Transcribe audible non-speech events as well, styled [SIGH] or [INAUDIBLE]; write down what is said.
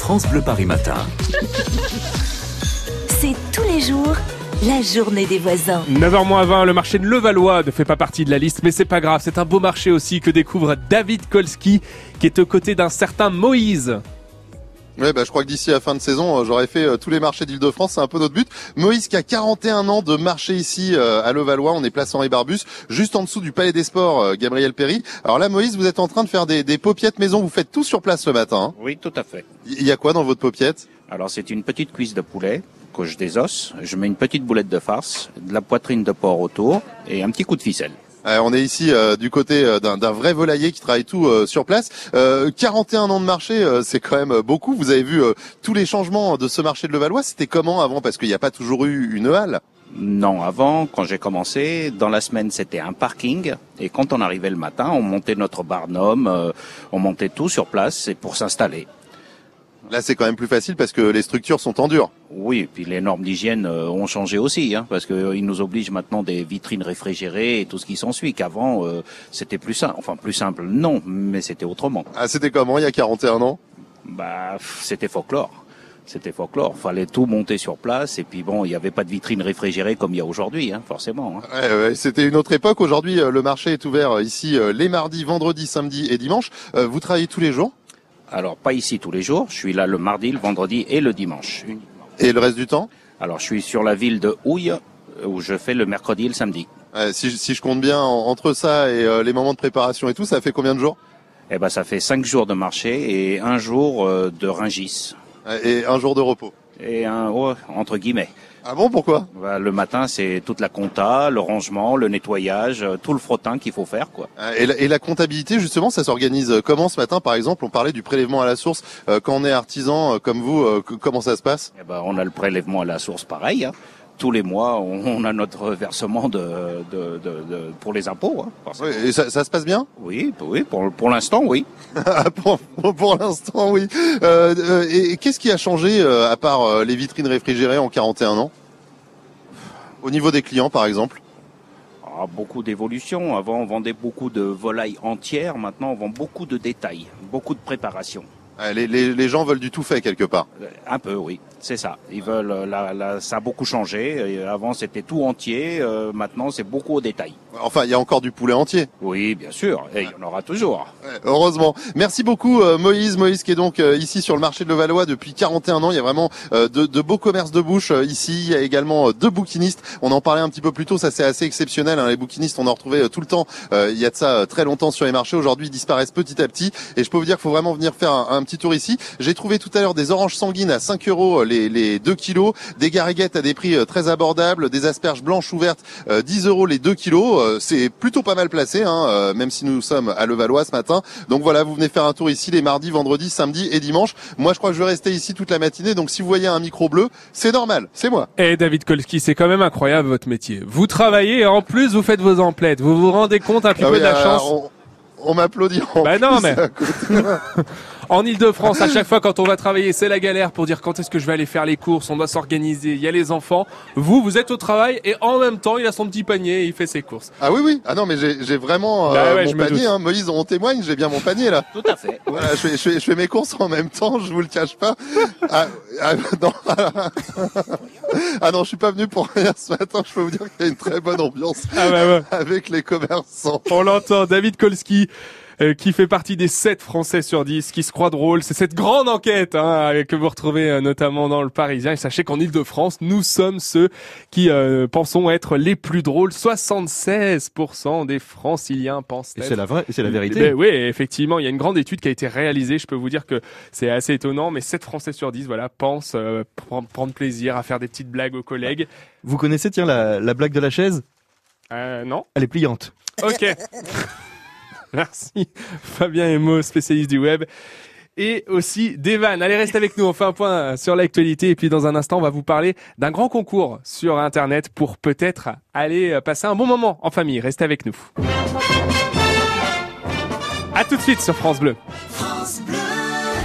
France Bleu Paris Matin. C'est tous les jours la journée des voisins. 9h20, le marché de Levallois ne fait pas partie de la liste, mais c'est pas grave, c'est un beau marché aussi que découvre David Kolski, qui est aux côtés d'un certain Moïse. Ouais, bah, je crois que d'ici la fin de saison, euh, j'aurais fait euh, tous les marchés d'Île-de-France. C'est un peu notre but. Moïse qui a 41 ans de marché ici euh, à Levallois. On est place Henri Barbus, juste en dessous du Palais des Sports, Gabriel Perry. Alors là, Moïse, vous êtes en train de faire des, des paupiètes maison. Vous faites tout sur place ce matin. Hein oui, tout à fait. Il y a quoi dans votre paupiette? Alors c'est une petite cuisse de poulet que je désosse. Je mets une petite boulette de farce, de la poitrine de porc autour et un petit coup de ficelle. Euh, on est ici euh, du côté euh, d'un vrai volailler qui travaille tout sur place. 41 ans de marché, c'est quand même beaucoup. Vous avez vu tous les changements de ce marché de Levallois. C'était comment avant? Parce qu'il n'y a pas toujours eu une halle. Non, avant, quand j'ai commencé, dans la semaine, c'était un parking. Et quand on arrivait le matin, on montait notre barnum, on montait tout sur place pour s'installer. Là, c'est quand même plus facile parce que les structures sont en dur. Oui, et puis les normes d'hygiène euh, ont changé aussi, hein, parce qu'ils euh, nous obligent maintenant des vitrines réfrigérées et tout ce qui s'ensuit. Qu'avant, euh, c'était plus simple. Enfin, plus simple, non, mais c'était autrement. Ah, c'était comment il y a 41 ans? Bah, c'était folklore. C'était folklore. Fallait tout monter sur place. Et puis bon, il n'y avait pas de vitrine réfrigérée comme il y a aujourd'hui, hein, forcément. Hein. Ouais, ouais, c'était une autre époque. Aujourd'hui, le marché est ouvert ici les mardis, vendredis, samedis et dimanches. Vous travaillez tous les jours? Alors, pas ici tous les jours. Je suis là le mardi, le vendredi et le dimanche. Et le reste du temps Alors, je suis sur la ville de Houille, où je fais le mercredi et le samedi. si, si, je compte bien, entre ça et euh, les moments de préparation et tout, ça fait combien de jours? Eh ben, ça fait cinq jours de marché et un jour euh, de ringis. Et un jour de repos Et un, entre guillemets. Ah bon, pourquoi? Bah, Le matin, c'est toute la compta, le rangement, le nettoyage, euh, tout le frottin qu'il faut faire. quoi. Ah, et la, et la comptabilité, justement, ça s'organise euh, comment ce matin Par exemple, on parlait du prélèvement à la source. Euh, quand on est artisan comme vous, comment ça se passe? Eh ben, On a le prélèvement à la source pareil. Hein tous les mois, on a notre versement de, de, de, pour les impôts. Hein, oui, et ça, ça, se passe bien? Oui, oui, pour, pour l'instant, oui. pour, pour l'instant, oui. Euh, et qu'est-ce qui a changé à part les vitrines réfrigérées en 41 ans? Au niveau des clients, par exemple? Ah, beaucoup d'évolutions. Avant, on vendait beaucoup de volailles entières. Maintenant, on vend beaucoup de détails, beaucoup de préparation. Les, les, les gens veulent du tout fait quelque part. Un peu, oui. C'est ça. Ils veulent. Euh, la, la, ça a beaucoup changé. Avant, c'était tout entier. Euh, maintenant, c'est beaucoup au détail. Enfin, il y a encore du poulet entier. Oui, bien sûr. Et il y en aura toujours. heureusement. Merci beaucoup, euh, Moïse. Moïse qui est donc ici sur le marché de Levallois depuis 41 ans. Il y a vraiment de, de, beaux commerces de bouche ici. Il y a également deux bouquinistes. On en parlait un petit peu plus tôt. Ça, c'est assez exceptionnel. Hein. Les bouquinistes, on en retrouvait tout le temps. il y a de ça très longtemps sur les marchés. Aujourd'hui, ils disparaissent petit à petit. Et je peux vous dire qu'il faut vraiment venir faire un, un petit tour ici. J'ai trouvé tout à l'heure des oranges sanguines à 5 euros les, les 2 kilos, des gariguettes à des prix euh, très abordables, des asperges blanches ouvertes 10 euh, euros les 2 kilos. Euh, c'est plutôt pas mal placé, hein, même si nous sommes à Levallois ce matin. Donc voilà, vous venez faire un tour ici les mardis, vendredis, samedis et dimanches. Moi, je crois que je vais rester ici toute la matinée. Donc si vous voyez un micro bleu, c'est normal, c'est moi. Et eh, David Kolski, c'est quand même incroyable votre métier. Vous travaillez et en plus vous faites vos emplettes. Vous vous rendez compte un petit ah peu de la chance on m'applaudit. Bah non, mais [LAUGHS] en Ile-de-France, à chaque fois quand on va travailler, c'est la galère pour dire quand est-ce que je vais aller faire les courses. On doit s'organiser. Il y a les enfants. Vous, vous êtes au travail et en même temps, il a son petit panier et il fait ses courses. Ah oui, oui. Ah non, mais j'ai vraiment euh, bah mon panier. Hein. Moïse, on témoigne. J'ai bien mon panier là. Tout à fait. Voilà, je, fais, je, fais, mes courses en même temps. Je vous le cache pas. Ah, ah, non. [LAUGHS] ah non, je suis pas venu pour rien ce matin. Je peux vous dire qu'il y a une très bonne ambiance ah bah avec les commerçants. On l'entend. David Kolski. Euh, qui fait partie des 7 Français sur 10 qui se croient drôles. C'est cette grande enquête hein, que vous retrouvez euh, notamment dans le Parisien. Et sachez qu'en Ile-de-France, nous sommes ceux qui euh, pensons être les plus drôles. 76% des Franciliens pensent Et c'est la vraie, c'est la vérité. Ben oui, effectivement, il y a une grande étude qui a été réalisée. Je peux vous dire que c'est assez étonnant, mais 7 Français sur 10, voilà, pensent prendre plaisir à faire des petites blagues aux collègues. Vous connaissez, tiens, la, la blague de la chaise? Euh, non. Elle est pliante. Ok. [LAUGHS] [LAUGHS] Merci Fabien Emo, spécialiste du web. Et aussi Devan. Allez, reste avec nous. On fait un point sur l'actualité. Et puis dans un instant, on va vous parler d'un grand concours sur Internet pour peut-être aller passer un bon moment en famille. Restez avec nous. À tout de suite sur France Bleu.